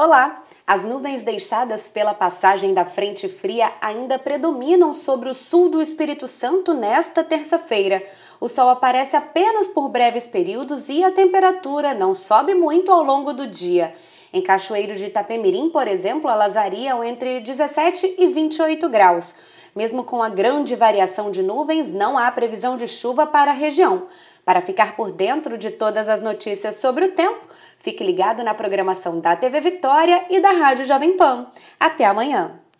Olá! As nuvens deixadas pela passagem da frente fria ainda predominam sobre o sul do Espírito Santo nesta terça-feira. O sol aparece apenas por breves períodos e a temperatura não sobe muito ao longo do dia. Em Cachoeiro de Itapemirim, por exemplo, elas variam entre 17 e 28 graus. Mesmo com a grande variação de nuvens, não há previsão de chuva para a região. Para ficar por dentro de todas as notícias sobre o tempo, fique ligado na programação da TV Vitória e da Rádio Jovem Pan. Até amanhã!